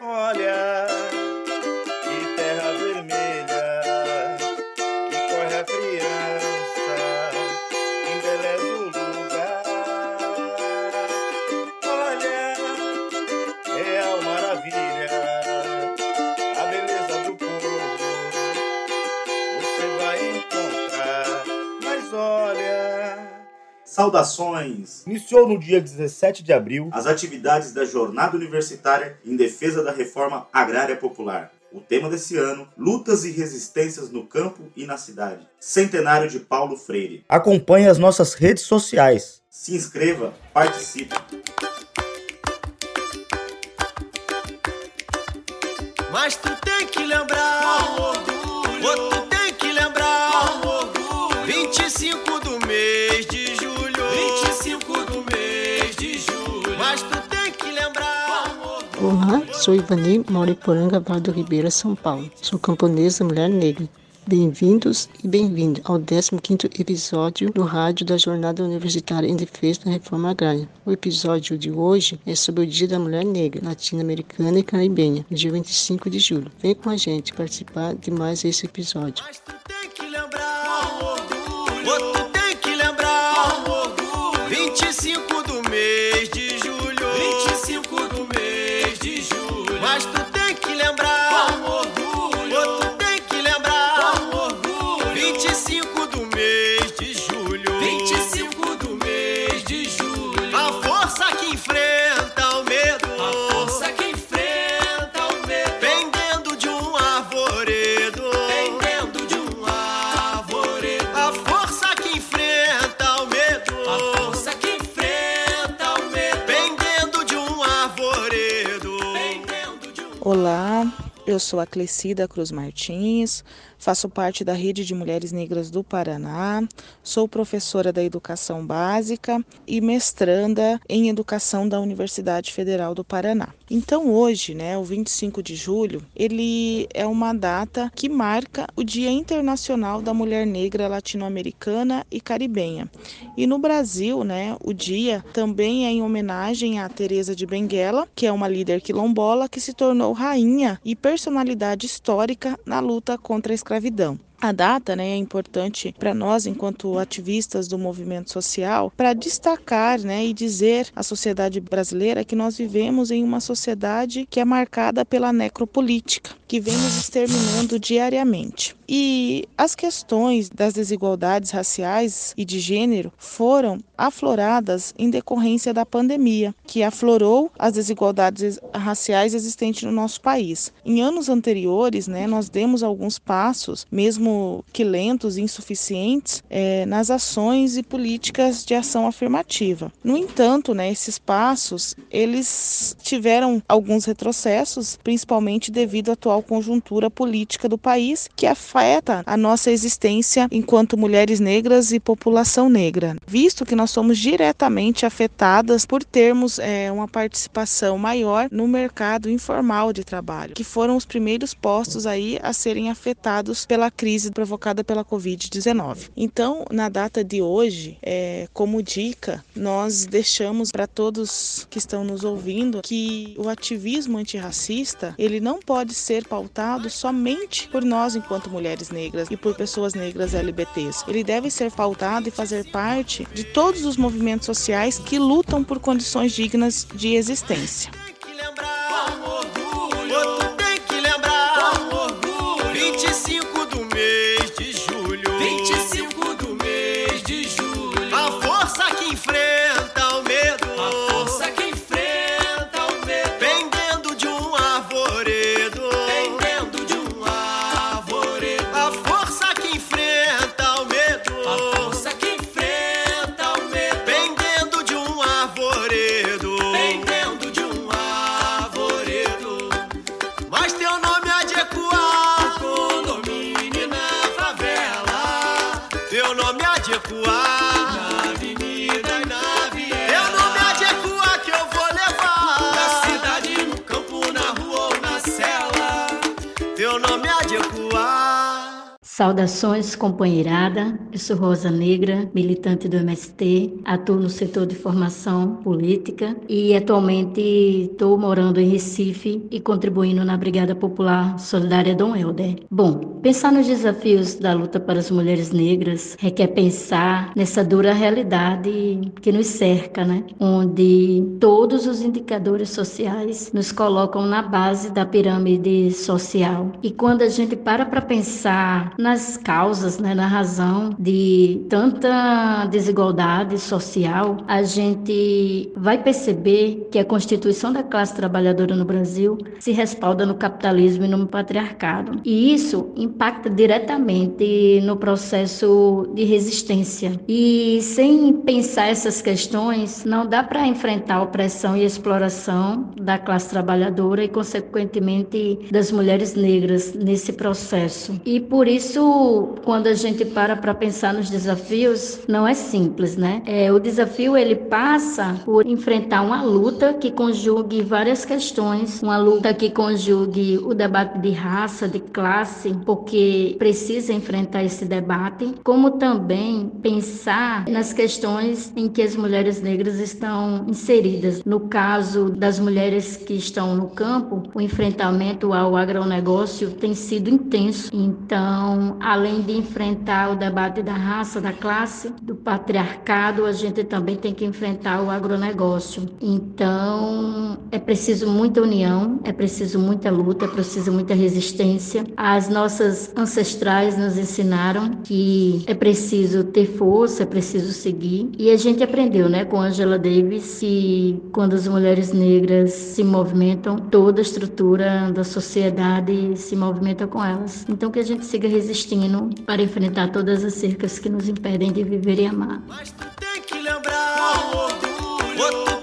Olha, que Saudações! Iniciou no dia 17 de abril as atividades da Jornada Universitária em defesa da reforma agrária popular. O tema desse ano: Lutas e resistências no campo e na cidade. Centenário de Paulo Freire. Acompanhe as nossas redes sociais. Se inscreva, participe. Mas tu tem que lembrar, Olá, sou Ivani, moro em Poranga, Vale do Ribeira, São Paulo. Sou camponesa, mulher negra. Bem-vindos e bem-vindos ao 15º episódio do rádio da Jornada Universitária em Defesa da Reforma Agrária. O episódio de hoje é sobre o Dia da Mulher Negra, Latino-Americana e Caribenha, dia 25 de julho. Vem com a gente participar de mais esse episódio. Mas tu tem que lembrar, eu sou a Clecida Cruz Martins, faço parte da Rede de Mulheres Negras do Paraná, sou professora da Educação Básica e mestranda em Educação da Universidade Federal do Paraná. Então hoje, né, o 25 de julho, ele é uma data que marca o Dia Internacional da Mulher Negra Latino-Americana e Caribenha. E no Brasil, né, o dia também é em homenagem a Teresa de Benguela, que é uma líder quilombola que se tornou rainha e personalidade histórica na luta contra a escravidão. A data né, é importante para nós, enquanto ativistas do movimento social, para destacar né, e dizer à sociedade brasileira que nós vivemos em uma sociedade que é marcada pela necropolítica, que vem nos exterminando diariamente. E as questões das desigualdades raciais e de gênero foram afloradas em decorrência da pandemia, que aflorou as desigualdades raciais existentes no nosso país. Em anos anteriores, né, nós demos alguns passos, mesmo que lentos e insuficientes, é, nas ações e políticas de ação afirmativa. No entanto, né, esses passos eles tiveram alguns retrocessos, principalmente devido à atual conjuntura política do país, que afeta a nossa existência enquanto mulheres negras e população negra, visto que nós somos diretamente afetadas por termos é, uma participação maior no mercado informal de trabalho, que foram os primeiros postos aí a serem afetados pela crise provocada pela Covid-19. Então, na data de hoje, é, como dica, nós deixamos para todos que estão nos ouvindo que o ativismo antirracista ele não pode ser pautado somente por nós enquanto mulheres negras e por pessoas negras LGBTs. Ele deve ser pautado e fazer parte de todos os movimentos sociais que lutam por condições dignas de existência. Campo, na rua ou Saudações, companheirada. Eu sou Rosa Negra, militante do MST, atuo no setor de formação política e atualmente estou morando em Recife e contribuindo na Brigada Popular Solidária Dom Helder. Bom, pensar nos desafios da luta para as mulheres negras requer pensar nessa dura realidade que nos cerca, né? Onde todos os indicadores sociais nos colocam na base da pirâmide social. E quando a gente para para pensar nas causas, né, na razão de tanta desigualdade social, a gente vai perceber que a constituição da classe trabalhadora no Brasil se respalda no capitalismo e no patriarcado. E isso impacta diretamente no processo de resistência. E sem pensar essas questões, não dá para enfrentar a opressão e exploração da classe trabalhadora e, consequentemente, das mulheres negras nesse processo. E por isso isso, quando a gente para para pensar nos desafios, não é simples, né? É, o desafio ele passa por enfrentar uma luta que conjugue várias questões, uma luta que conjugue o debate de raça, de classe, porque precisa enfrentar esse debate, como também pensar nas questões em que as mulheres negras estão inseridas. No caso das mulheres que estão no campo, o enfrentamento ao agronegócio tem sido intenso. Então, então, além de enfrentar o debate da raça, da classe, do patriarcado, a gente também tem que enfrentar o agronegócio. Então, é preciso muita união, é preciso muita luta, é preciso muita resistência. As nossas ancestrais nos ensinaram que é preciso ter força, é preciso seguir. E a gente aprendeu, né, com Angela Davis, que quando as mulheres negras se movimentam, toda a estrutura da sociedade se movimenta com elas. Então, que a gente siga resistindo resistindo para enfrentar todas as cercas que nos impedem de viver e amar. Mas tu tem que lembrar o orgulho.